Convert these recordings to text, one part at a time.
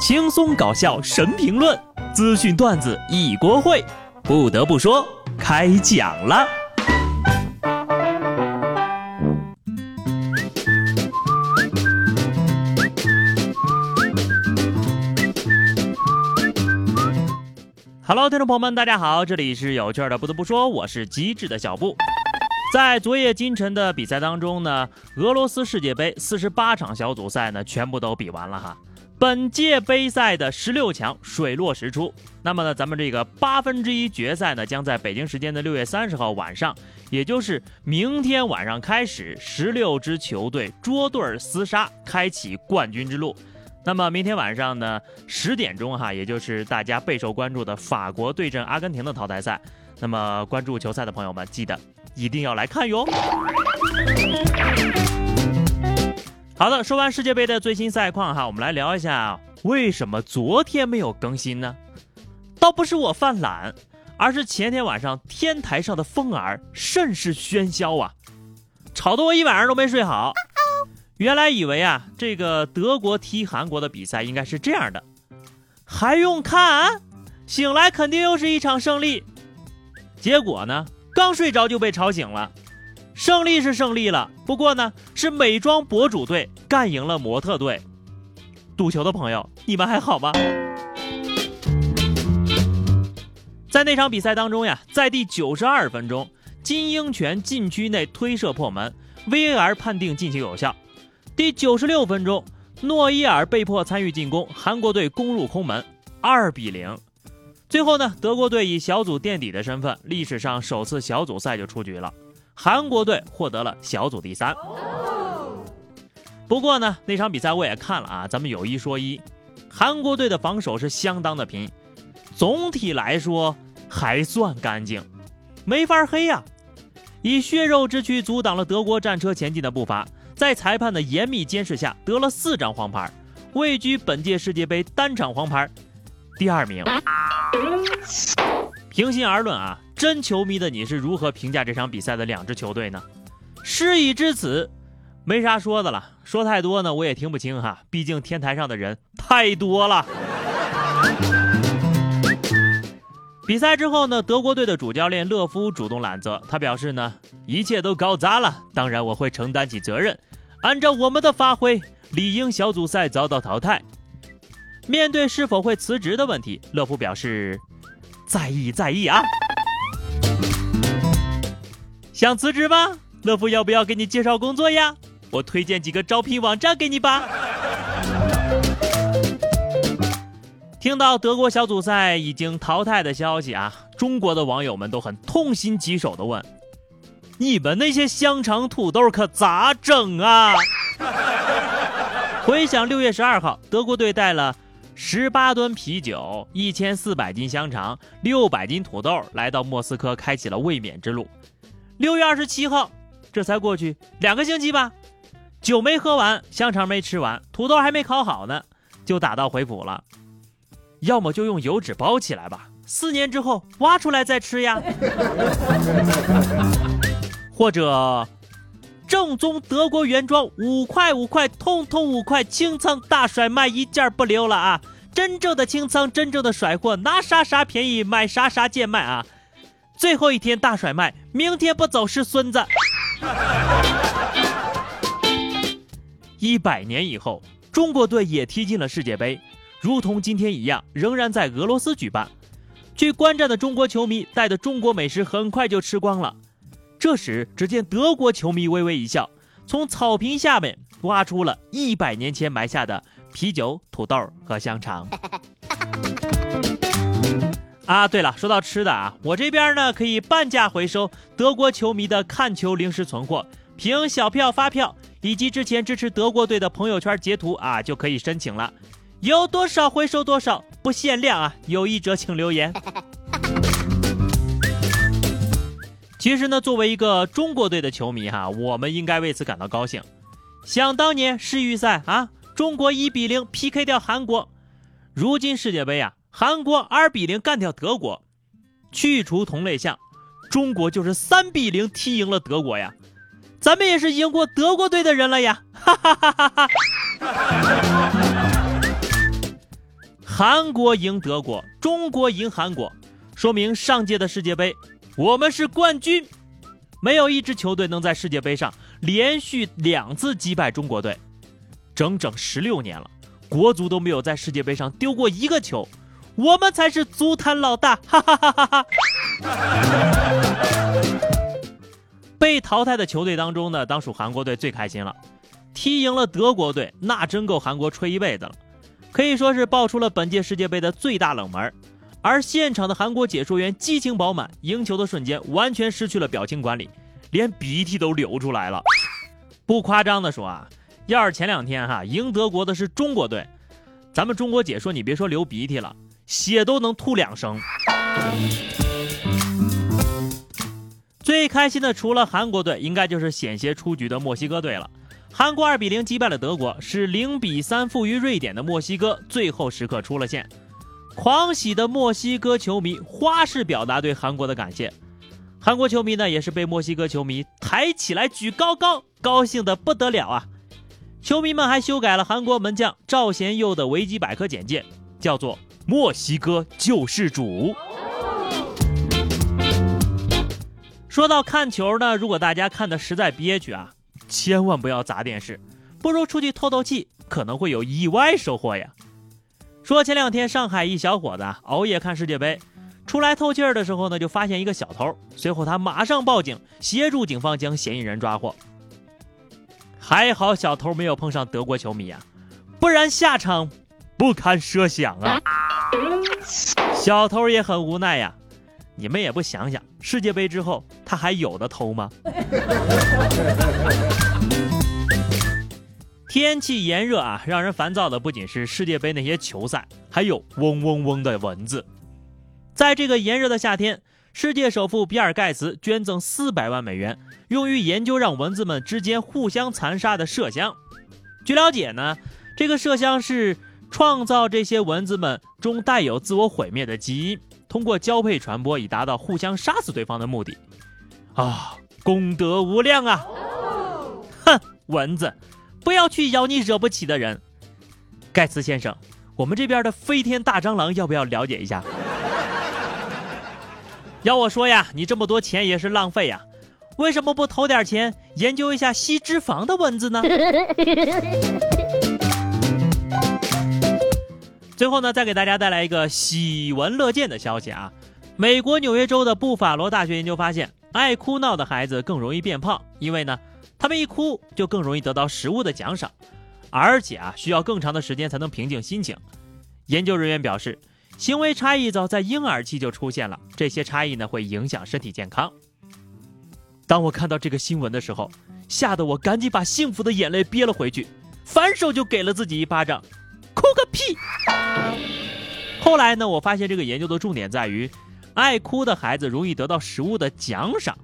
轻松搞笑神评论，资讯段子一锅烩。不得不说，开讲了。Hello，听众朋友们，大家好，这里是有趣的。不得不说，我是机智的小布。在昨夜今晨的比赛当中呢，俄罗斯世界杯四十八场小组赛呢，全部都比完了哈。本届杯赛的十六强水落石出，那么呢，咱们这个八分之一决赛呢，将在北京时间的六月三十号晚上，也就是明天晚上开始，十六支球队捉对厮杀，开启冠军之路。那么明天晚上呢，十点钟哈，也就是大家备受关注的法国对阵阿根廷的淘汰赛。那么关注球赛的朋友们，记得一定要来看哟。好的，说完世界杯的最新赛况哈，我们来聊一下为什么昨天没有更新呢？倒不是我犯懒，而是前天晚上天台上的风儿甚是喧嚣啊，吵得我一晚上都没睡好。原来以为啊，这个德国踢韩国的比赛应该是这样的，还用看？醒来肯定又是一场胜利。结果呢，刚睡着就被吵醒了。胜利是胜利了，不过呢，是美妆博主队干赢了模特队。赌球的朋友，你们还好吗？在那场比赛当中呀，在第九十二分钟，金英权禁区内推射破门，VAR 判定进球有效。第九十六分钟，诺伊尔被迫参与进攻，韩国队攻入空门，二比零。最后呢，德国队以小组垫底的身份，历史上首次小组赛就出局了。韩国队获得了小组第三。不过呢，那场比赛我也看了啊，咱们有一说一，韩国队的防守是相当的拼，总体来说还算干净，没法黑呀。以血肉之躯阻挡了德国战车前进的步伐，在裁判的严密监视下得了四张黄牌，位居本届世界杯单场黄牌第二名。平心而论啊。真球迷的你是如何评价这场比赛的两支球队呢？事已至此，没啥说的了。说太多呢，我也听不清哈。毕竟天台上的人太多了。比赛之后呢，德国队的主教练勒夫主动揽责，他表示呢，一切都搞砸了，当然我会承担起责任。按照我们的发挥，理应小组赛遭到淘汰。面对是否会辞职的问题，勒夫表示在意在意啊。想辞职吗？乐福要不要给你介绍工作呀？我推荐几个招聘网站给你吧。听到德国小组赛已经淘汰的消息啊，中国的网友们都很痛心疾首的问：“你们那些香肠土豆可咋整啊？”回想六月十二号，德国队带了十八吨啤酒、一千四百斤香肠、六百斤土豆来到莫斯科，开启了卫冕之路。六月二十七号，这才过去两个星期吧，酒没喝完，香肠没吃完，土豆还没烤好呢，就打道回府了。要么就用油纸包起来吧，四年之后挖出来再吃呀。或者，正宗德国原装，五块五块，通通五块，清仓大甩卖，一件不留了啊！真正的清仓，真正的甩货，拿啥啥便宜，买啥啥贱卖啊！最后一天大甩卖，明天不走是孙子。一百年以后，中国队也踢进了世界杯，如同今天一样，仍然在俄罗斯举办。去观战的中国球迷带的中国美食很快就吃光了。这时，只见德国球迷微微一笑，从草坪下面挖出了一百年前埋下的啤酒、土豆和香肠。啊，对了，说到吃的啊，我这边呢可以半价回收德国球迷的看球零食存货，凭小票发票以及之前支持德国队的朋友圈截图啊，就可以申请了，有多少回收多少，不限量啊，有意者请留言。其实呢，作为一个中国队的球迷哈，我们应该为此感到高兴。想当年世预赛啊，中国一比零 PK 掉韩国，如今世界杯啊。韩国二比零干掉德国，去除同类项，中国就是三比零踢赢了德国呀！咱们也是赢过德国队的人了呀！哈哈哈哈哈！韩国赢德国，中国赢韩国，说明上届的世界杯我们是冠军。没有一支球队能在世界杯上连续两次击败中国队，整整十六年了，国足都没有在世界杯上丢过一个球，我们才是足坛老大！哈哈哈哈哈。被淘汰的球队当中呢，当属韩国队最开心了。踢赢了德国队，那真够韩国吹一辈子了，可以说是爆出了本届世界杯的最大冷门。而现场的韩国解说员激情饱满，赢球的瞬间完全失去了表情管理，连鼻涕都流出来了。不夸张的说啊，要是前两天哈赢德国的是中国队，咱们中国解说你别说流鼻涕了，血都能吐两升。最开心的除了韩国队，应该就是险些出局的墨西哥队了。韩国二比零击败了德国，是零比三负于瑞典的墨西哥最后时刻出了线。狂喜的墨西哥球迷花式表达对韩国的感谢，韩国球迷呢也是被墨西哥球迷抬起来举高高，高兴的不得了啊！球迷们还修改了韩国门将赵贤佑的维基百科简介，叫做“墨西哥救世主”。说到看球呢，如果大家看的实在憋屈啊。千万不要砸电视，不如出去透透气，可能会有意外收获呀。说前两天上海一小伙子熬夜看世界杯，出来透气儿的时候呢，就发现一个小偷，随后他马上报警，协助警方将嫌疑人抓获。还好小偷没有碰上德国球迷啊，不然下场不堪设想啊。小偷也很无奈呀。你们也不想想，世界杯之后他还有的偷吗？天气炎热啊，让人烦躁的不仅是世界杯那些球赛，还有嗡嗡嗡的蚊子。在这个炎热的夏天，世界首富比尔盖茨捐赠四百万美元，用于研究让蚊子们之间互相残杀的麝香。据了解呢，这个麝香是创造这些蚊子们中带有自我毁灭的基因。通过交配传播，以达到互相杀死对方的目的，啊，功德无量啊！哼，蚊子，不要去咬你惹不起的人。盖茨先生，我们这边的飞天大蟑螂要不要了解一下？要我说呀，你这么多钱也是浪费呀，为什么不投点钱研究一下吸脂肪的蚊子呢？最后呢，再给大家带来一个喜闻乐见的消息啊！美国纽约州的布法罗大学研究发现，爱哭闹的孩子更容易变胖，因为呢，他们一哭就更容易得到食物的奖赏，而且啊，需要更长的时间才能平静心情。研究人员表示，行为差异早在婴儿期就出现了，这些差异呢会影响身体健康。当我看到这个新闻的时候，吓得我赶紧把幸福的眼泪憋了回去，反手就给了自己一巴掌。哭个屁！后来呢？我发现这个研究的重点在于，爱哭的孩子容易得到食物的奖赏。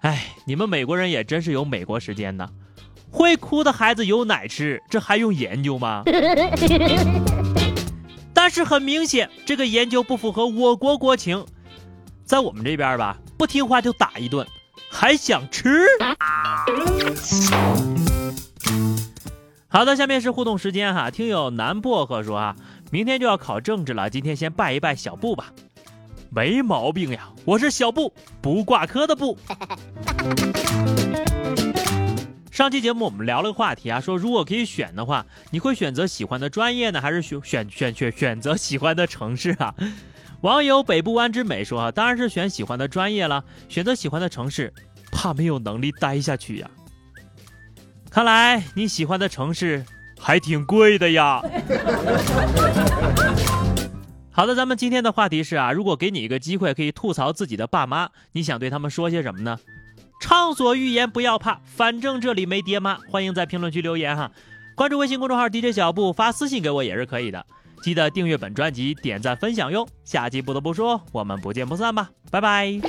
哎，你们美国人也真是有美国时间呢。会哭的孩子有奶吃，这还用研究吗？但是很明显，这个研究不符合我国国情。在我们这边吧，不听话就打一顿，还想吃？好的，下面是互动时间哈。听友南薄荷说啊，明天就要考政治了，今天先拜一拜小布吧。没毛病呀，我是小布，不挂科的布。上期节目我们聊了个话题啊，说如果可以选的话，你会选择喜欢的专业呢，还是选选选选选择喜欢的城市啊？网友北部湾之美说啊，当然是选喜欢的专业了，选择喜欢的城市，怕没有能力待下去呀。看来你喜欢的城市还挺贵的呀。好的，咱们今天的话题是啊，如果给你一个机会可以吐槽自己的爸妈，你想对他们说些什么呢？畅所欲言，不要怕，反正这里没爹妈。欢迎在评论区留言哈，关注微信公众号 DJ 小布，发私信给我也是可以的。记得订阅本专辑，点赞分享哟。下期不得不说，我们不见不散吧，拜拜。